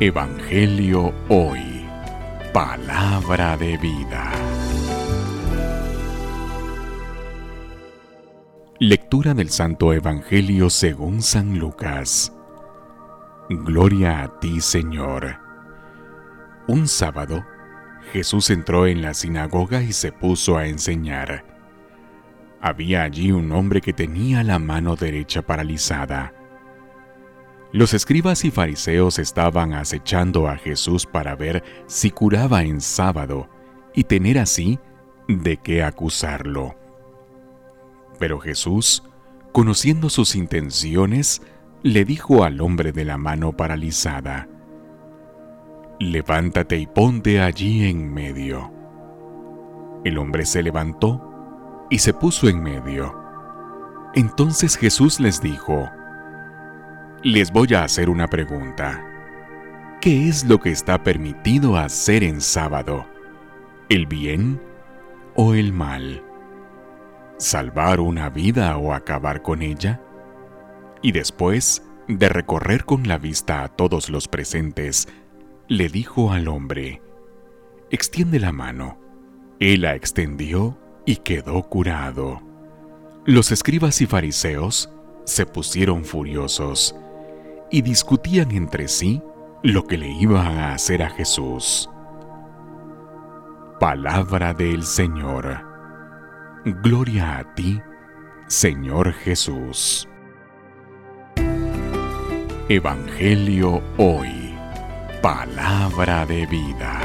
Evangelio Hoy. Palabra de vida. Lectura del Santo Evangelio según San Lucas. Gloria a ti, Señor. Un sábado, Jesús entró en la sinagoga y se puso a enseñar. Había allí un hombre que tenía la mano derecha paralizada. Los escribas y fariseos estaban acechando a Jesús para ver si curaba en sábado y tener así de qué acusarlo. Pero Jesús, conociendo sus intenciones, le dijo al hombre de la mano paralizada, Levántate y ponte allí en medio. El hombre se levantó y se puso en medio. Entonces Jesús les dijo, les voy a hacer una pregunta. ¿Qué es lo que está permitido hacer en sábado? ¿El bien o el mal? ¿Salvar una vida o acabar con ella? Y después de recorrer con la vista a todos los presentes, le dijo al hombre, extiende la mano. Él la extendió y quedó curado. Los escribas y fariseos se pusieron furiosos y discutían entre sí lo que le iba a hacer a Jesús. Palabra del Señor. Gloria a ti, Señor Jesús. Evangelio hoy. Palabra de vida.